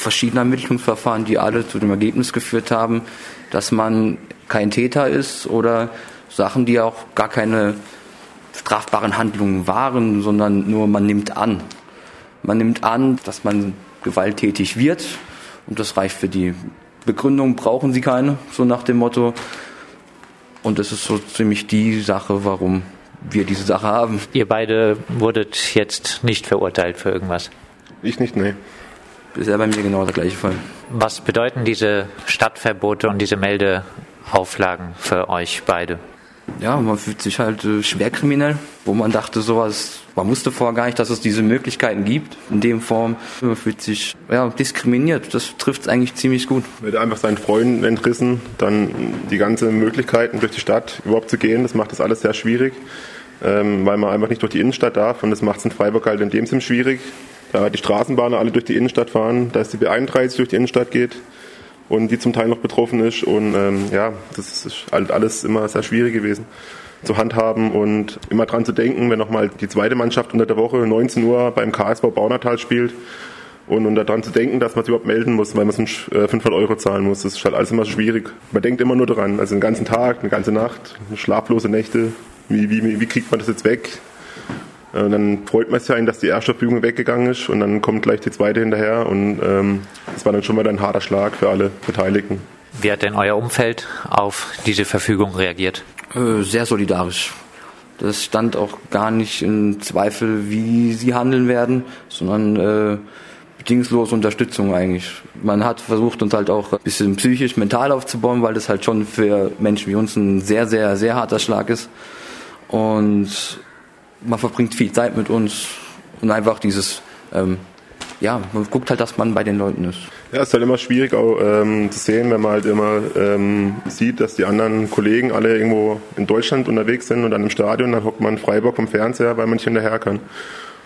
verschiedene Ermittlungsverfahren, die alle zu dem Ergebnis geführt haben, dass man kein Täter ist oder Sachen, die auch gar keine strafbaren Handlungen waren, sondern nur man nimmt an. Man nimmt an, dass man gewalttätig wird und das reicht für die Begründung, brauchen sie keine, so nach dem Motto. Und das ist so ziemlich die Sache, warum wir diese Sache haben. Ihr beide wurdet jetzt nicht verurteilt für irgendwas? Ich nicht, nee. Bisher bei mir genau der gleiche Fall. Was bedeuten diese Stadtverbote und diese Meldeauflagen für euch beide? Ja, man fühlt sich halt äh, schwer kriminell, wo man dachte, sowas, man wusste vorher gar nicht, dass es diese Möglichkeiten gibt, in dem Form. Man fühlt sich ja, diskriminiert. Das trifft es eigentlich ziemlich gut. Wird einfach seinen Freunden entrissen, dann die ganzen Möglichkeiten durch die Stadt überhaupt zu gehen, das macht das alles sehr schwierig, ähm, weil man einfach nicht durch die Innenstadt darf und das macht es in Freiburg halt in dem Sinn schwierig. Da die Straßenbahnen alle durch die Innenstadt fahren, dass die B31 durch die Innenstadt geht und die zum Teil noch betroffen ist. Und ähm, ja, das ist halt alles immer sehr schwierig gewesen zu handhaben und immer dran zu denken, wenn nochmal die zweite Mannschaft unter der Woche 19 Uhr beim KSV Baunatal spielt und, und daran zu denken, dass man es überhaupt melden muss, weil man sonst 500 äh, Euro zahlen muss. Das ist halt alles immer schwierig. Man denkt immer nur daran, also den ganzen Tag, eine ganze Nacht, schlaflose Nächte. Wie, wie, wie kriegt man das jetzt weg? Und äh, dann freut man sich ja, dass die erste Verfügung weggegangen ist und dann kommt gleich die zweite hinterher und ähm, das war dann schon mal ein harter Schlag für alle Beteiligten. Wie hat denn euer Umfeld auf diese Verfügung reagiert? Äh, sehr solidarisch. Das stand auch gar nicht in Zweifel, wie sie handeln werden, sondern äh, bedingungslose Unterstützung eigentlich. Man hat versucht, uns halt auch ein bisschen psychisch, mental aufzubauen, weil das halt schon für Menschen wie uns ein sehr, sehr, sehr harter Schlag ist. Und man verbringt viel Zeit mit uns und einfach dieses, ähm, ja, man guckt halt, dass man bei den Leuten ist. Ja, es ist halt immer schwierig auch ähm, zu sehen, wenn man halt immer ähm, sieht, dass die anderen Kollegen alle irgendwo in Deutschland unterwegs sind und dann im Stadion, dann hockt man Freiburg vom Fernseher, weil man nicht hinterher kann.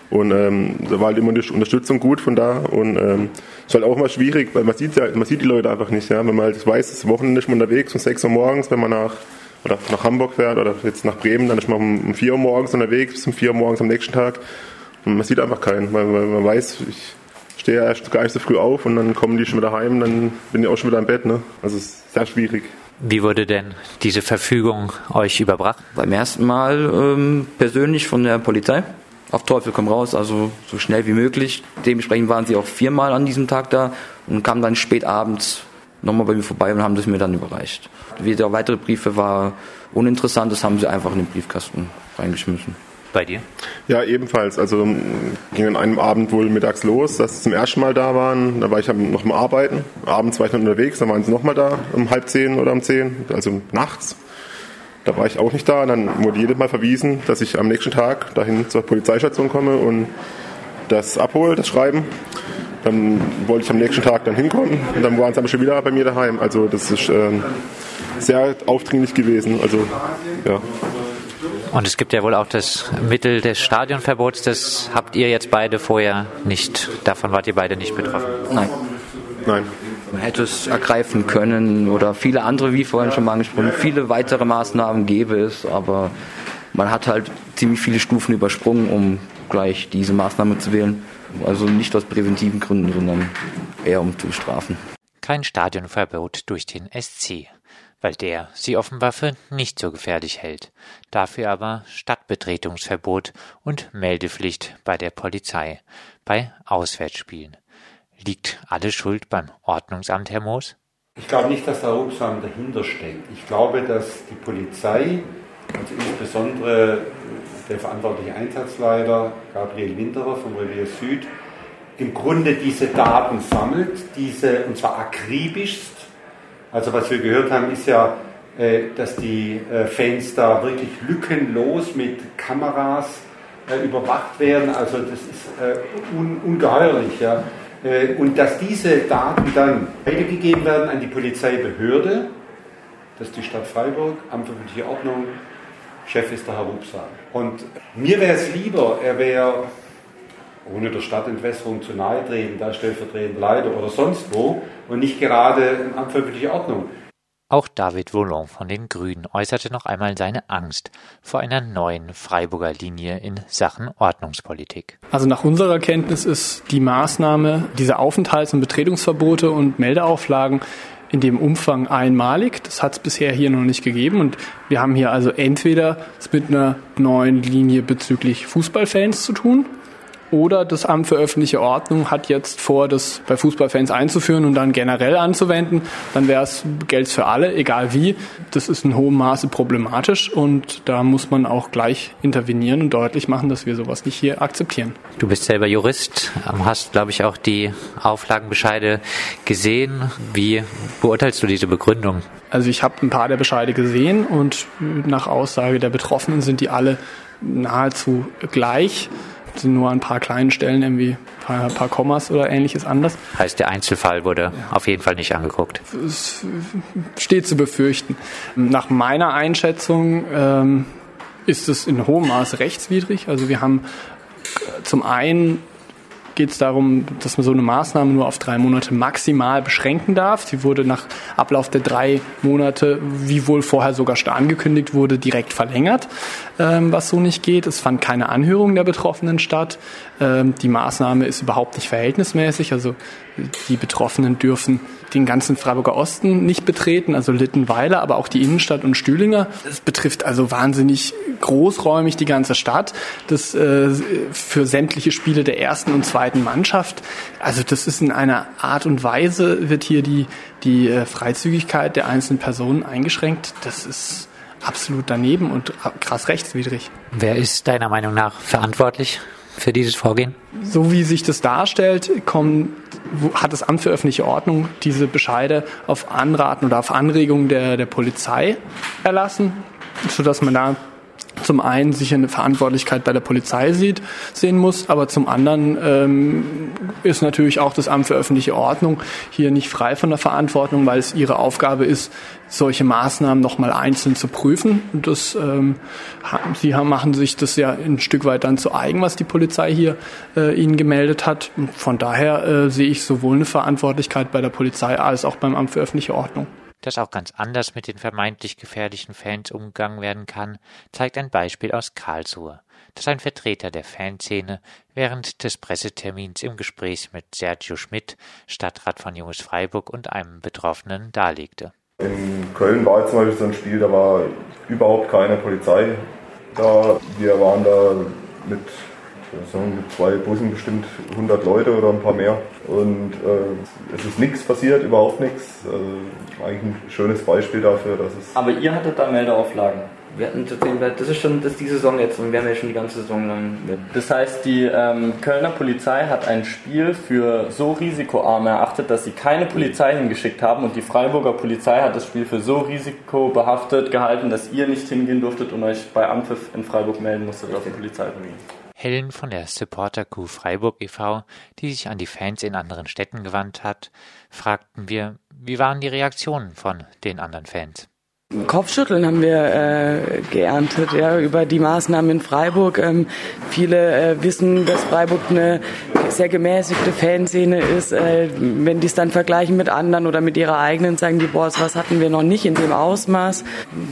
Und ähm, da war halt immer die Unterstützung gut von da und ähm, ist halt auch immer schwierig, weil man sieht ja, man sieht die Leute einfach nicht, ja. Wenn man halt weiß, Wochenende ist man unterwegs um 6 Uhr morgens, wenn man nach oder nach Hamburg fährt oder jetzt nach Bremen, dann ist man um 4 Uhr morgens unterwegs, bis um 4 Uhr morgens am nächsten Tag. Und man sieht einfach keinen, weil, weil man weiß, ich stehe ja erst gar nicht so früh auf und dann kommen die schon wieder heim, dann bin ich auch schon wieder im Bett. Ne? Also es ist sehr schwierig. Wie wurde denn diese Verfügung euch überbracht? Beim ersten Mal ähm, persönlich von der Polizei. Auf Teufel komm raus, also so schnell wie möglich. Dementsprechend waren sie auch viermal an diesem Tag da und kamen dann spät abends nochmal bei mir vorbei und haben das mir dann überreicht. Wieder weitere Briefe war uninteressant, das haben sie einfach in den Briefkasten reingeschmissen. Bei dir? Ja, ebenfalls. Also ging an einem Abend wohl mittags los, dass sie zum ersten Mal da waren. Da war ich noch am Arbeiten. Abends war ich noch unterwegs, dann waren sie nochmal da um halb zehn oder um zehn, also nachts. Da war ich auch nicht da. Dann wurde jedes Mal verwiesen, dass ich am nächsten Tag dahin zur Polizeistation komme und das abhole, das Schreiben. Dann wollte ich am nächsten Tag dann hinkommen und dann waren sie aber schon wieder bei mir daheim. Also das ist ähm, sehr aufdringlich gewesen. Also ja. Und es gibt ja wohl auch das Mittel des Stadionverbots. Das habt ihr jetzt beide vorher nicht. Davon wart ihr beide nicht betroffen. Nein. Nein. Man hätte es ergreifen können oder viele andere, wie vorhin schon mal angesprochen, viele weitere Maßnahmen gäbe es, aber man hat halt ziemlich viele Stufen übersprungen, um gleich diese Maßnahme zu wählen. Also nicht aus präventiven Gründen, sondern eher um zu strafen. Kein Stadionverbot durch den SC, weil der sie offenbar für nicht so gefährlich hält. Dafür aber Stadtbetretungsverbot und Meldepflicht bei der Polizei bei Auswärtsspielen. Liegt alle Schuld beim Ordnungsamt, Herr Moos? Ich glaube nicht, dass der Ordnungsamt dahinter steckt. Ich glaube, dass die Polizei, also insbesondere der verantwortliche Einsatzleiter Gabriel Winterer vom Revier Süd im Grunde diese Daten sammelt, diese und zwar akribischst. Also was wir gehört haben, ist ja, äh, dass die äh, Fans da wirklich lückenlos mit Kameras äh, überwacht werden. Also das ist ungeheuerlich. Ja. Und dass diese Daten dann weitergegeben werden an die Polizeibehörde, das ist die Stadt Freiburg, Amt für öffentliche Ordnung, Chef ist der Herr Rupsa. Und mir wäre es lieber, er wäre, ohne der Stadtentwässerung zu nahe treten, da stellvertretend Leiter oder sonst wo und nicht gerade für öffentliche Ordnung. Auch David Vollon von den Grünen äußerte noch einmal seine Angst vor einer neuen Freiburger Linie in Sachen Ordnungspolitik. Also nach unserer Kenntnis ist die Maßnahme, diese Aufenthalts- und Betretungsverbote und Meldeauflagen in dem Umfang einmalig. Das hat es bisher hier noch nicht gegeben. Und wir haben hier also entweder es mit einer neuen Linie bezüglich Fußballfans zu tun oder das Amt für öffentliche Ordnung hat jetzt vor, das bei Fußballfans einzuführen und dann generell anzuwenden. Dann wäre es Geld für alle, egal wie. Das ist in hohem Maße problematisch und da muss man auch gleich intervenieren und deutlich machen, dass wir sowas nicht hier akzeptieren. Du bist selber Jurist, hast, glaube ich, auch die Auflagenbescheide gesehen. Wie beurteilst du diese Begründung? Also ich habe ein paar der Bescheide gesehen und nach Aussage der Betroffenen sind die alle nahezu gleich sind nur an ein paar kleinen Stellen irgendwie ein paar, Kommas oder ähnliches anders. Heißt, der Einzelfall wurde ja. auf jeden Fall nicht angeguckt. Es steht zu befürchten. Nach meiner Einschätzung ähm, ist es in hohem Maße rechtswidrig. Also wir haben zum einen geht es darum, dass man so eine Maßnahme nur auf drei Monate maximal beschränken darf. Sie wurde nach Ablauf der drei Monate, wie wohl vorher sogar schon angekündigt wurde, direkt verlängert, ähm, was so nicht geht. Es fand keine Anhörung der Betroffenen statt. Ähm, die Maßnahme ist überhaupt nicht verhältnismäßig. Also die Betroffenen dürfen den ganzen Freiburger Osten nicht betreten, also Littenweiler, aber auch die Innenstadt und Stühlinger. Das betrifft also wahnsinnig großräumig die ganze Stadt. Das äh, für sämtliche Spiele der ersten und zweiten Mannschaft. Also das ist in einer Art und Weise wird hier die die äh, Freizügigkeit der einzelnen Personen eingeschränkt. Das ist absolut daneben und krass rechtswidrig. Wer ist deiner Meinung nach verantwortlich für dieses Vorgehen? So wie sich das darstellt, kommt, hat das Amt für öffentliche Ordnung diese Bescheide auf Anraten oder auf Anregung der, der Polizei erlassen, sodass man da zum einen sicher eine Verantwortlichkeit bei der Polizei sieht, sehen muss, aber zum anderen ähm, ist natürlich auch das Amt für öffentliche Ordnung hier nicht frei von der Verantwortung, weil es ihre Aufgabe ist, solche Maßnahmen nochmal einzeln zu prüfen. Und das, ähm, sie machen sich das ja ein Stück weit dann zu eigen, was die Polizei hier äh, ihnen gemeldet hat. Und von daher äh, sehe ich sowohl eine Verantwortlichkeit bei der Polizei als auch beim Amt für öffentliche Ordnung. Dass auch ganz anders mit den vermeintlich gefährlichen Fans umgegangen werden kann, zeigt ein Beispiel aus Karlsruhe, das ein Vertreter der Fanszene während des Pressetermins im Gespräch mit Sergio Schmidt, Stadtrat von Junges Freiburg und einem Betroffenen darlegte. In Köln war zum Beispiel so ein Spiel, da war überhaupt keine Polizei da. Wir waren da mit sagen, mit zwei Bussen bestimmt 100 Leute oder ein paar mehr. Und äh, es ist nichts passiert, überhaupt nichts. Also eigentlich ein schönes Beispiel dafür, dass es. Aber ihr hattet da Meldeauflagen. Wir hatten das ist schon das ist die Saison jetzt und wir haben ja schon die ganze Saison lang mit. Das heißt, die ähm, Kölner Polizei hat ein Spiel für so risikoarm erachtet, dass sie keine Polizei hingeschickt haben und die Freiburger Polizei hat das Spiel für so risikobehaftet gehalten, dass ihr nicht hingehen durftet und euch bei Ampfiff in Freiburg melden musstet auf den Polizeirevier. Helen von der Supporter Crew Freiburg e.V., die sich an die Fans in anderen Städten gewandt hat, fragten wir, wie waren die Reaktionen von den anderen Fans? Kopfschütteln haben wir äh, geerntet ja, über die Maßnahmen in Freiburg. Ähm, viele äh, wissen, dass Freiburg eine sehr gemäßigte Fanszene ist. Äh, wenn die es dann vergleichen mit anderen oder mit ihrer eigenen, sagen die, boah, was hatten wir noch nicht in dem Ausmaß.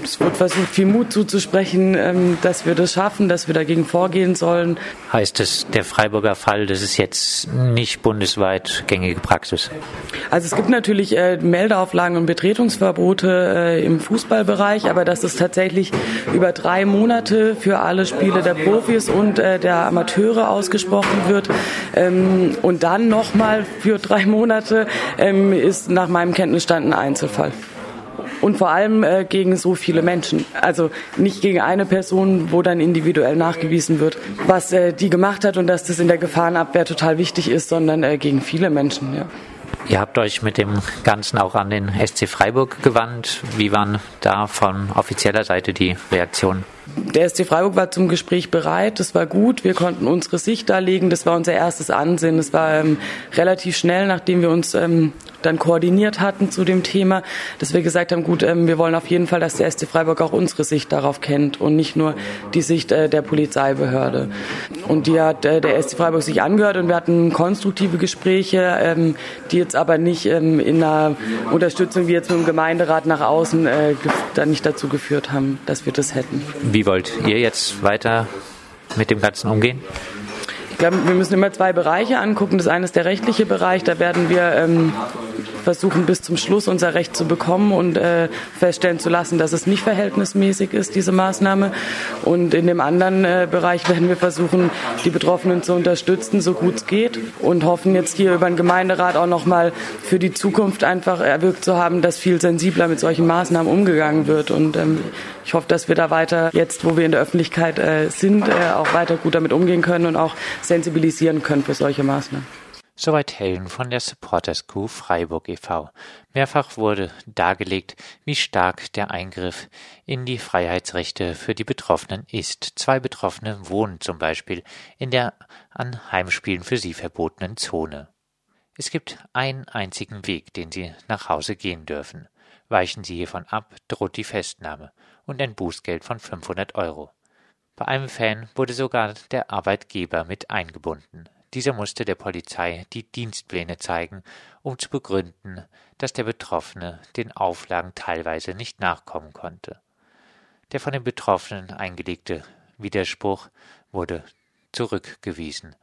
Es wird versucht, viel Mut zuzusprechen, ähm, dass wir das schaffen, dass wir dagegen vorgehen sollen. Heißt es, der Freiburger Fall, das ist jetzt nicht bundesweit gängige Praxis? Also es gibt natürlich äh, Meldeauflagen und Betretungsverbote äh, im Fußball Fußballbereich, aber dass es tatsächlich über drei Monate für alle Spiele der Profis und äh, der Amateure ausgesprochen wird. Ähm, und dann nochmal für drei Monate ähm, ist nach meinem Kenntnisstand ein Einzelfall und vor allem äh, gegen so viele Menschen. Also nicht gegen eine Person, wo dann individuell nachgewiesen wird, was äh, die gemacht hat und dass das in der Gefahrenabwehr total wichtig ist, sondern äh, gegen viele Menschen. Ja. Ihr habt euch mit dem Ganzen auch an den SC Freiburg gewandt. Wie waren da von offizieller Seite die Reaktionen? Der SC Freiburg war zum Gespräch bereit, das war gut, wir konnten unsere Sicht darlegen, das war unser erstes Ansehen. Das war ähm, relativ schnell, nachdem wir uns ähm, dann koordiniert hatten zu dem Thema, dass wir gesagt haben, gut, ähm, wir wollen auf jeden Fall, dass der SC Freiburg auch unsere Sicht darauf kennt und nicht nur die Sicht äh, der Polizeibehörde. Und die hat äh, der SC Freiburg sich angehört und wir hatten konstruktive Gespräche, ähm, die jetzt aber nicht ähm, in einer Unterstützung wie jetzt mit dem Gemeinderat nach außen äh, dann nicht dazu geführt haben, dass wir das hätten. Wie wollt ihr jetzt weiter mit dem Ganzen umgehen? Ich glaube, wir müssen immer zwei Bereiche angucken. Das eine ist der rechtliche Bereich. Da werden wir ähm, versuchen, bis zum Schluss unser Recht zu bekommen und äh, feststellen zu lassen, dass es nicht verhältnismäßig ist, diese Maßnahme. Und in dem anderen äh, Bereich werden wir versuchen, die Betroffenen zu unterstützen, so gut es geht und hoffen jetzt hier über den Gemeinderat auch nochmal für die Zukunft einfach erwirkt zu haben, dass viel sensibler mit solchen Maßnahmen umgegangen wird. Und ähm, ich hoffe, dass wir da weiter, jetzt wo wir in der Öffentlichkeit äh, sind, äh, auch weiter gut damit umgehen können und auch sensibilisieren können für solche Maßnahmen. Soweit Helen von der Supporters Crew Freiburg e.V. Mehrfach wurde dargelegt, wie stark der Eingriff in die Freiheitsrechte für die Betroffenen ist. Zwei Betroffene wohnen zum Beispiel in der an Heimspielen für sie verbotenen Zone. Es gibt einen einzigen Weg, den sie nach Hause gehen dürfen. Weichen sie hiervon ab, droht die Festnahme und ein Bußgeld von 500 Euro. Bei einem Fan wurde sogar der Arbeitgeber mit eingebunden. Dieser musste der Polizei die Dienstpläne zeigen, um zu begründen, dass der Betroffene den Auflagen teilweise nicht nachkommen konnte. Der von den Betroffenen eingelegte Widerspruch wurde zurückgewiesen.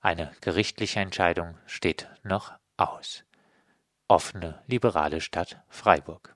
Eine gerichtliche Entscheidung steht noch aus. Offene liberale Stadt Freiburg.